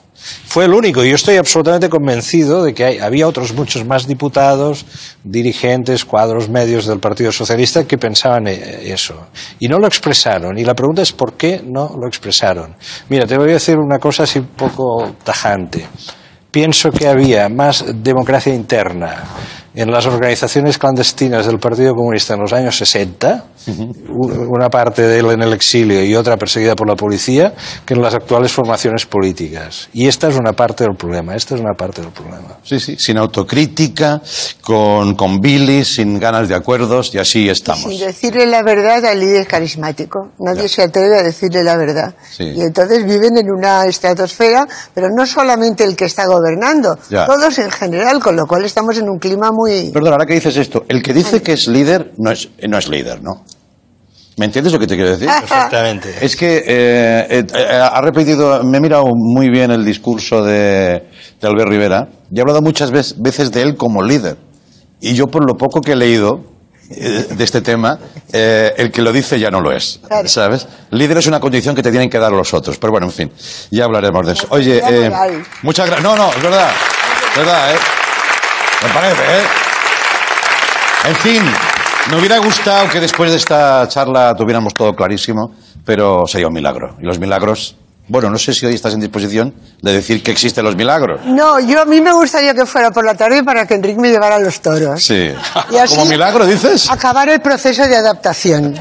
Fue el único. y Yo estoy absolutamente convencido de que hay- había otros muchos más diputados, dirigentes, cuadros medios del Partido Socialista que pensaban eh, eso. Y no lo expresaron. Y la pregunta es por qué no lo expresaron. Mira, te voy a decir una cosa así un poco tajante. Pienso que había más democracia interna en las organizaciones clandestinas del Partido Comunista en los años 60, u- una parte de él en el exilio y otra perseguida por la policía, que en las actuales formaciones políticas. Y esta es una parte del problema, esta es una parte del problema. Sí, sí, sin autocrítica, con, con bilis, sin ganas de acuerdos, y así estamos. Sin decirle la verdad al líder carismático. Nadie se atreve a decirle la verdad. Sí. Y entonces viven en una estratosfera, pero no solamente el que está gobernando, Ya. todos en general, con lo cual estamos en un clima muy... Perdón, ahora que dices esto, el que dice que es líder no es, no es líder, ¿no? ¿Me entiendes lo que te quiero decir? Perfectamente. Es que eh, eh, eh, ha repetido, me he mirado muy bien el discurso de, de Albert Rivera y ha hablado muchas vez- veces de él como líder. Y yo, por lo poco que he leído eh, de este tema, eh, el que lo dice ya no lo es, ¿sabes? Líder es una condición que te tienen que dar los otros. Pero bueno, en fin, ya hablaremos de eso. Oye, eh, muchas gracias. No, no, es verdad. Es verdad, ¿eh? Me parece, ¿eh? En fin, me hubiera gustado que después de esta charla tuviéramos todo clarísimo, pero sería un milagro. Y los milagros, bueno, no sé si hoy estás en disposición de decir que existen los milagros. No, yo a mí me gustaría que fuera por la tarde para que Enrique me llevara los toros. Sí. Y así- ¿Como milagro dices? Acabar el proceso de adaptación.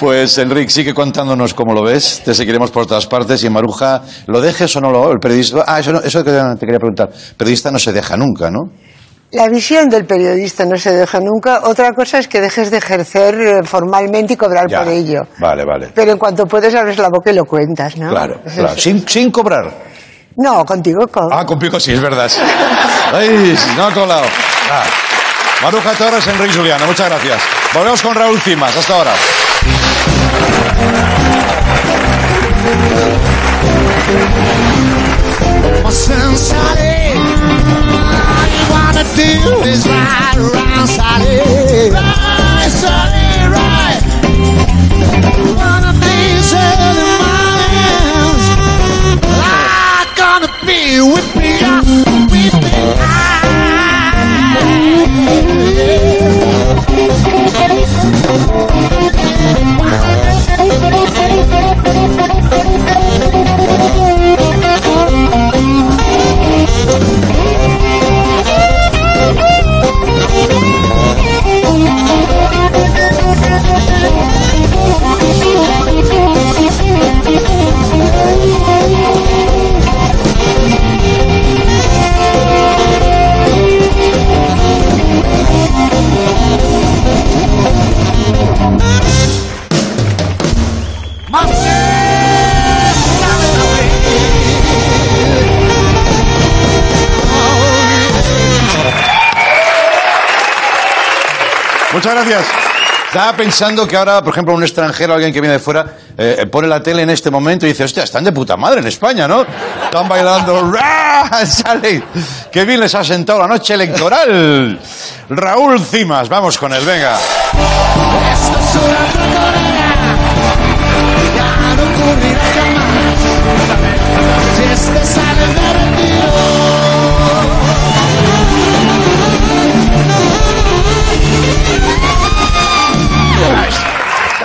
Pues Enrique, sigue contándonos cómo lo ves. Te seguiremos por todas partes. Y Maruja, ¿lo dejes o no lo? El periodista. Ah, eso, no- eso que te quería preguntar. Periodista no se deja nunca, ¿no? La visión del periodista no se deja nunca. Otra cosa es que dejes de ejercer eh, formalmente y cobrar Ya. por ello. Vale, vale. Pero en cuanto puedes abres la boca y lo cuentas, ¿no? Claro, claro. Sin, sin cobrar. No, contigo con... Ah, con pico sí, es verdad. Ay, no ha colado. Ah. Maruja Torres, Enrique Juliana, muchas gracias. Volvemos con Raúl Cimas. Hasta ahora. Sally, all you wanna do is ride around, Sally. Right, Sally, right. One of these early mornings, I'm gonna be Muchas Thank you. Estaba pensando que ahora, por ejemplo, un extranjero, alguien que viene de fuera, eh, pone la tele en este momento y dice, hostia, están de puta madre en España, ¿no? Están bailando, sale. Qué bien les ha sentado la noche electoral. Raúl Cimas, vamos con él, venga. Esto es una.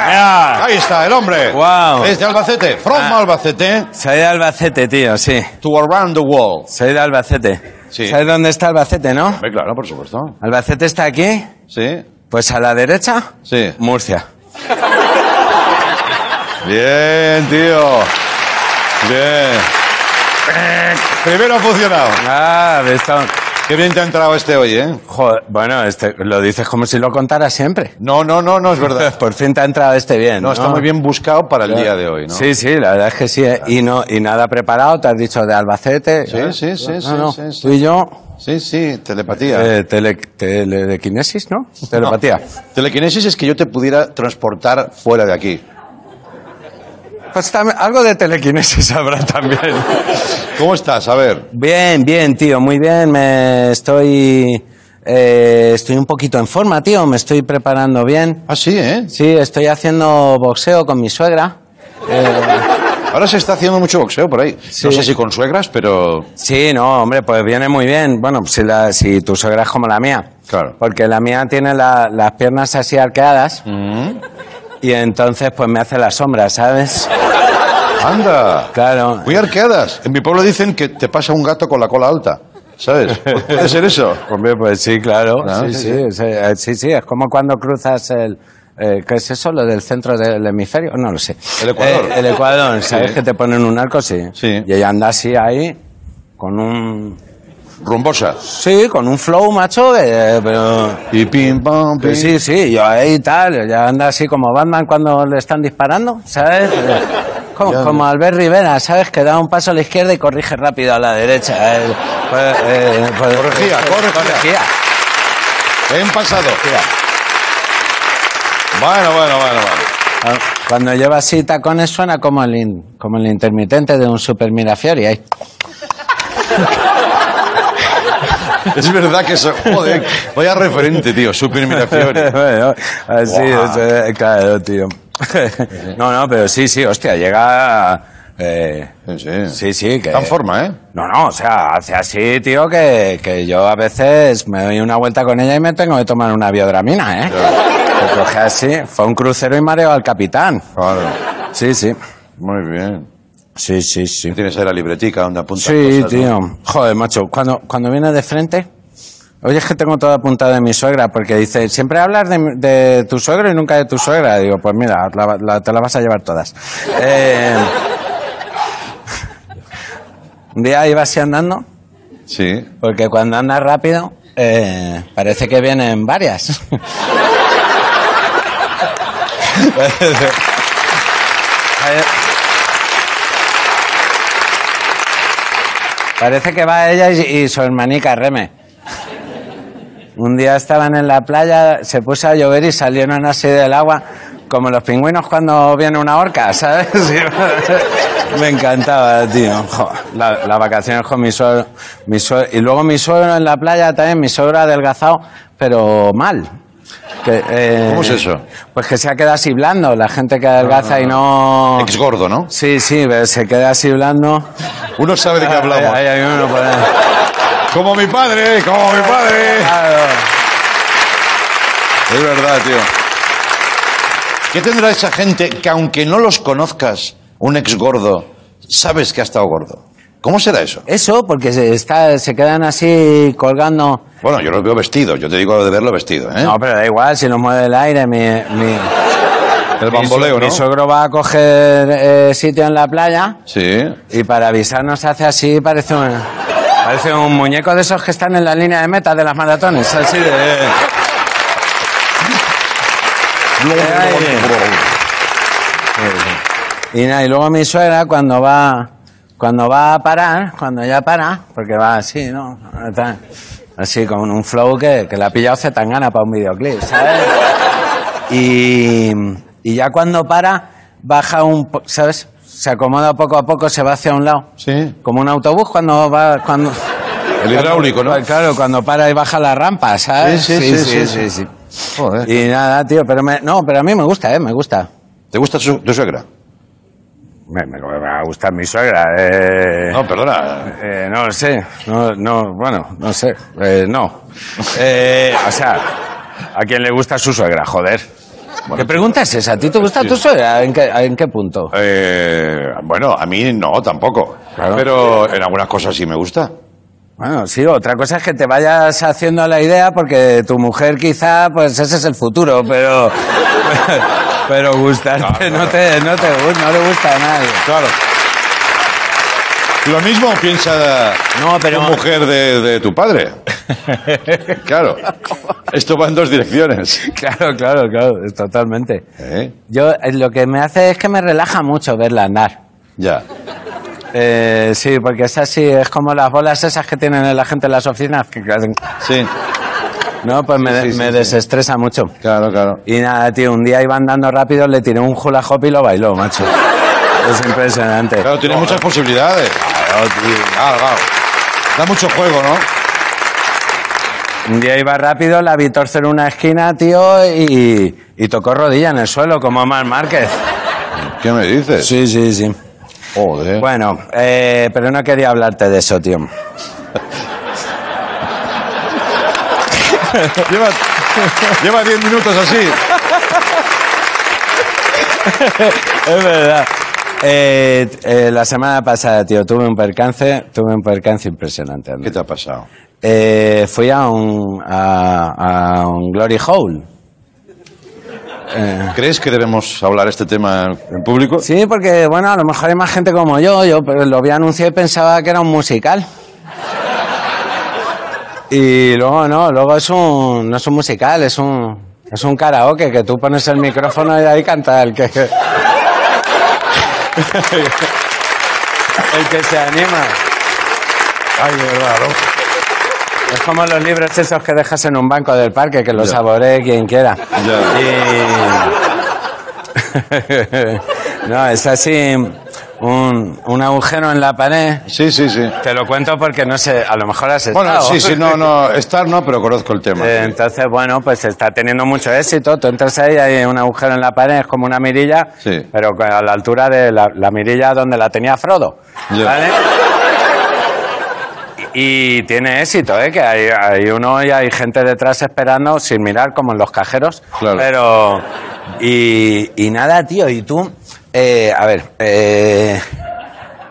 Ahí está, el hombre. Wow. Es de Albacete, from Ah. Albacete Soy de Albacete, tío, sí. to around the world. Soy de Albacete. Sí. ¿Sabes dónde está Albacete, no? Hombre, claro, por supuesto. ¿Albacete está aquí? Sí, Pues a la derecha, sí. Murcia. Bien, tío. Bien. Primero ha funcionado. Ah, esto... Qué bien te ha entrado este hoy, ¿eh? Joder, bueno, este, lo dices como si lo contara siempre. No, no, no, no es verdad. Por fin te ha entrado este bien. No, está muy bien buscado para el día de hoy, ¿no? Sí, sí, la verdad es que sí. ¿eh? Y, no, y nada preparado, te has dicho de Albacete. Sí, ¿eh? sí, sí, No, sí, no, sí, sí. Tú y yo, Sí, sí, telepatía. eh, tele, telequinesis, ¿no? Telepatía. Telequinesis es que yo te pudiera transportar fuera de aquí. Pues tam- algo de telequinesis habrá también. ¿Cómo estás? A ver. Bien, bien, tío, muy bien. Me estoy. eh, estoy un poquito en forma, tío. Me estoy preparando bien. Ah, sí, ¿eh? Sí, estoy haciendo boxeo con mi suegra. Eh, Ahora se está haciendo mucho boxeo por ahí. Sí. No sé si con suegras, pero... sí, no, hombre, pues viene muy bien. Bueno, si, la, si tu suegra es como la mía. Claro. Porque la mía tiene la- las piernas así arqueadas Mm. Y entonces pues me hace la sombra, ¿sabes? Anda. Claro. Muy arqueadas. En mi pueblo dicen que te pasa un gato con la cola alta. ¿Sabes? ¿Puede ser eso? Hombre, pues sí, claro. Claro, sí, sí, sí, sí. es, eh, sí, sí, es como cuando cruzas el... eh, ¿Qué es eso? ¿Lo del centro del hemisferio? No lo sé. El Ecuador. Eh, el Ecuador, ¿sabes? Sí. Que te ponen un arco, sí. Sí. Y ella anda así ahí, con un... Rumbosa. Sí, con un flow, macho, eh, pero... Y pim, pam, pim. Pues sí, sí, yo ahí tal, ella anda así como Batman cuando le están disparando, ¿sabes? Eh, Como, Ya. como Albert Rivera, ¿sabes? Que da un paso a la izquierda y corrige rápido a la derecha. eh, pues, eh, pues- Corregía, pues- corregía. En pasado. Bueno, bueno, bueno, bueno. Ah, Cuando lleva así tacones suena como el, in- como el intermitente de un Super Mirafiori. ahí. Es verdad que eso... Joder, vaya referente, tío. Super bueno, así es, claro, tío. no, no, pero sí, sí, hostia, llega... eh, Sí, sí, sí, que... En forma, ¿eh? No, no, o sea, hace así, tío, que, que yo a veces me doy una vuelta con ella y me tengo que tomar una biodramina, ¿eh? Así, fue un crucero y mareo al capitán. Claro. Sí, sí. Muy bien. Sí, sí, sí. Tienes ahí la libretica donde apuntas Sí, cosas, ¿no? tío. Joder, macho, cuando, cuando viene de frente... Oye, es que tengo todo apuntado de mi suegra, porque dice, siempre hablas de, de tu suegro y nunca de tu suegra. Digo, pues mira, la- la- te la vas a llevar todas. Eh, un día iba así andando, Sí. porque cuando anda rápido, eh, parece que vienen varias. Parece que va ella y, y su hermanica Reme. Un día estaban en la playa, se puso a llover y salieron así del agua, como los pingüinos cuando viene una orca, ¿sabes? Me encantaba, tío. Jo, la- Las vacaciones con mi suegro- Y luego mi suegro en la playa también, mi suegro adelgazado, pero mal. Que, eh, ¿Cómo es eso? Pues que se ha quedado así blando, la gente que adelgaza y no... Ex gordo, ¿no? Sí, sí, pero se queda así blando. Uno sabe de qué hablamos. Uno por ahí. Como mi padre, como mi padre. Claro. Es verdad, tío. ¿Qué tendrá esa gente que aunque no los conozcas, un ex gordo, sabes que ha estado gordo? ¿Cómo será eso? Eso, porque se, está, se quedan así colgando. Bueno, yo los veo vestidos, yo te digo de verlo vestido, ¿eh? No, pero da igual, si nos mueve el aire, mi, mi, El bamboleo, mi, ¿no? mi suegro va a coger eh, sitio en la playa Sí. y para avisarnos hace así, parece un, parece un muñeco de esos que están en la línea de meta de las maratones, así de... Y, nada, y luego mi suegra cuando va cuando va a parar, cuando ya para, porque va así, ¿no? Así con un flow que, que la ha pillado Zetangana para un videoclip, ¿sabes? Y, y ya cuando para, baja un... po- ¿Sabes? Se acomoda poco a poco, se va hacia un lado. Sí. Como un autobús cuando va... Cuando, El hidráulico, ¿no? Claro, cuando para y baja la rampa, ¿sabes? Sí, sí, sí, sí, sí. Joder. Y nada, tío, pero me, no, pero a mí me gusta, ¿eh? Me gusta. ¿Te gusta tu suegra? Me, me- va a gustar mi suegra. Eh, No, perdona. eh, no lo sé. No, no, bueno, no sé. Eh, no. Eh, o sea, ¿a quién le gusta su suegra? Joder. ¿Qué pregunta es esa? ¿A ti te gusta tu suegra? ¿En qué, en qué punto? Eh, bueno, a mí no, tampoco. Claro. Pero en algunas cosas sí me gusta. Bueno, sí, otra cosa es que te vayas haciendo la idea porque tu mujer quizá, pues ese es el futuro, pero... Pero gustarte no, te, no, te, no le gusta a nadie. Claro. Lo mismo piensa No, pero- tu mujer de, de tu padre. Claro. Esto va en dos direcciones. Claro, claro, claro, totalmente. ¿Eh? Yo eh, lo que me hace es que me relaja mucho verla andar. Ya. Eh, sí, porque es así, es como las bolas esas que tienen la gente en las oficinas. Que, hacen- Sí. No, pues me, sí, sí, me sí. desestresa mucho. Claro, claro. Y nada, tío, un día iba andando rápido, le tiré un hula hop y lo bailó, macho. Es impresionante. Claro, tiene muchas posibilidades. Claro, tío. Claro, claro. Da mucho juego, ¿no? Un día iba rápido, la vi torcer una esquina, tío, y, y tocó rodilla en el suelo, como Mar Márquez. ¿Qué me dices? Sí, sí, sí. Joder. Bueno, eh, pero no quería hablarte de eso, tío. Lleva, lleva diez minutos así. es verdad. Eh, eh, la semana pasada, tío, tuve un percance, tuve un percance impresionante. ¿Qué te ha pasado? Eh, fui a un, a, a un Glory Hole. Eh, ¿Crees que debemos hablar este tema en público? sí, porque, bueno, a lo mejor hay más gente como yo. Yo lo vi anunciado y pensaba que era un musical. Y luego no, luego es un, no es un musical, es un, es un karaoke que tú pones el micrófono y ahí canta el que, el que se anima. Ay, de verdad, ¿no? Es como los libros esos que dejas en un banco del parque, que los Ya. saboree quien quiera. Y... no, es así un, un agujero en la pared. Sí, sí, sí. Te lo cuento porque no sé, a lo mejor has estado. Bueno, sí, sí, no, no, estar no, pero conozco el tema. Eh, Entonces, bueno, pues está teniendo mucho éxito. Tú entras ahí, hay un agujero en la pared, es como una mirilla, Sí. pero a la altura de la, la mirilla donde la tenía Frodo. ¿Vale? Y y tiene éxito, ¿eh? Que hay, hay uno y hay gente detrás esperando sin mirar, como en los cajeros. Claro. Pero. Y, y nada, tío, y tú. Eh, a ver. eh,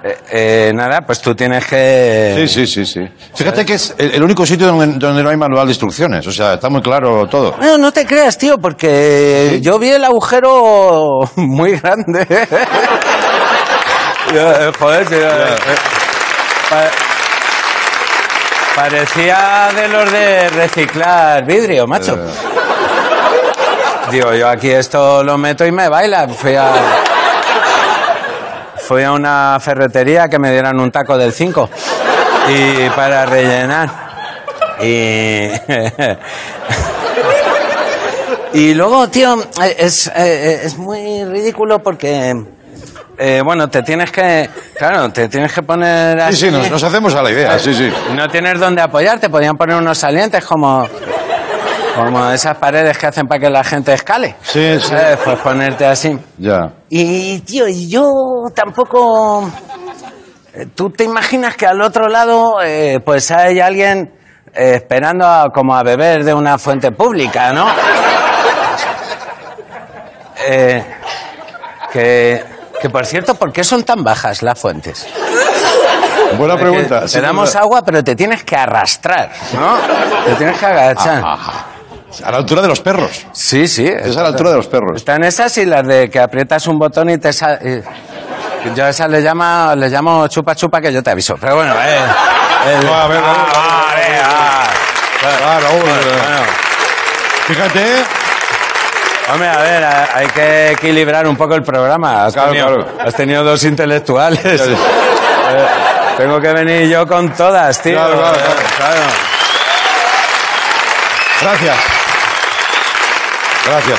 eh, eh, nada, pues tú tienes que. Sí, sí, sí, sí. Fíjate que es el el único sitio donde, donde no hay manual de instrucciones. O sea, está muy claro todo. No, no te creas, tío, porque yo vi el agujero muy grande. Yo, eh, Joder, tío. eh, pa- parecía de los de reciclar vidrio, macho. Digo, yo aquí esto lo meto y me baila. Fui a, fui a una ferretería que me dieran un taco del 5 y para rellenar. Y Y luego, tío, es, eh, es muy ridículo porque, eh, bueno, te tienes que, claro, te tienes que poner Sí, sí, nos, nos hacemos a la idea, sí, sí. No tienes dónde apoyarte, podían poner unos salientes como, como esas paredes que hacen para que la gente escale. Sí, sí. ¿Sabes? Pues ponerte así. Ya. Y, tío, y yo tampoco... eh, ¿Tú te imaginas que al otro lado, eh, pues hay alguien eh, esperando a- como a beber de una fuente pública, ¿no? Eh, que, que, por cierto, ¿por qué son tan bajas las fuentes? Buena pregunta. Te sí, damos agua, pero te tienes que arrastrar, ¿no? Te tienes que agachar. Ajá. A la altura de los perros. Sí, sí. Es a la altura de los perros. Están esas y las de que aprietas un botón y te sale. Yo a esas le, llama, le llamo chupa chupa que yo te aviso. Pero bueno, eh. el- No, a ver, Ah, a ver, vale, ah. Ah, Bueno, eh, bueno. Fíjate. Hombre, a ver, hay que equilibrar un poco el programa. Has, Claro, tenido, claro. has tenido dos intelectuales. Claro. Eh, tengo que venir yo con todas, tío. Claro, claro, claro. Claro. Gracias. Gracias.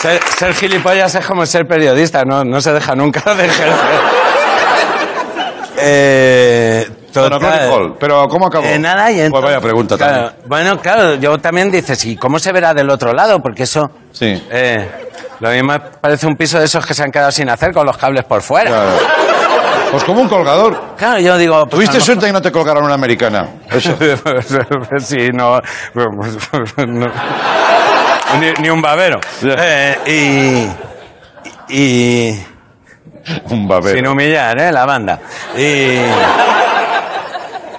Ser, ser gilipollas es como ser periodista, no, no se deja nunca de ejercer. Eh, total. Pero ¿cómo acabó? Eh, nada, y Pues entonces- vaya pregunta claro, también. Bueno, claro, yo también dices, ¿y cómo se verá del otro lado? Porque eso... Sí. eh, lo mismo parece un piso de esos que se han quedado sin hacer con los cables por fuera. Claro. Pues como un colgador. Claro, yo digo... pues, Tuviste suerte y no te colgaron una americana. Eso. sí, no, no. Ni, ni un babero. Eh, y, y. Un babero. Sin humillar, ¿eh? La banda. Y.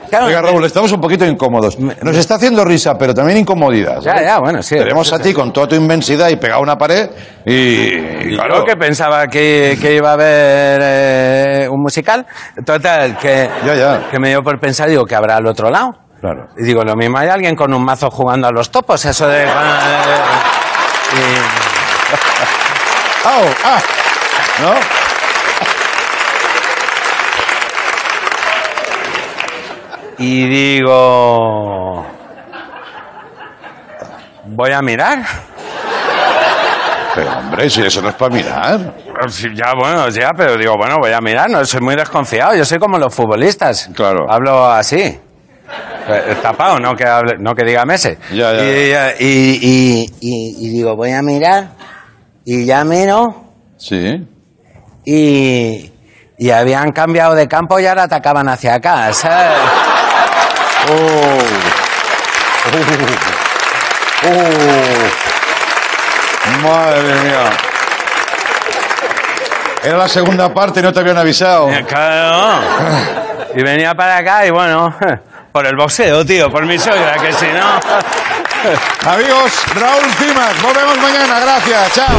Claro, Oiga, Raúl, estamos un poquito incómodos. Nos está haciendo risa, pero también incomodidad. Ya, ¿sabes? ya, bueno, sí. Tenemos a ti con toda tu inmensidad y pegado a una pared y... y Y claro, Yo que pensaba que, que iba a haber eh, un musical. Total, que, Ya, ya. que me dio por pensar, digo, que habrá al otro lado. Claro. Y digo, lo mismo hay alguien con un mazo jugando a los topos, eso de. ¡Au! ¡Ah! ¿No? Y digo. Voy a mirar. Pero hombre, si eso no es para mirar. Ya, bueno, ya, pero digo, bueno, voy a mirar, no soy muy desconfiado, yo soy como los futbolistas. Claro. Hablo así. Eh, Tapado, no que, hable, no que diga Messi. Ya, ya. Y, y- y- y- y digo, voy a mirar. Y ya miro. Sí. Y, y habían cambiado de campo y ahora atacaban hacia acá, ¿sabes? Madre mía. Era la segunda parte, no te habían avisado. Eh, Claro. Y venía para acá y bueno, por el boxeo, tío, por mi sogra, que si no. Amigos, Raúl Cimas, volvemos mañana, gracias, chao.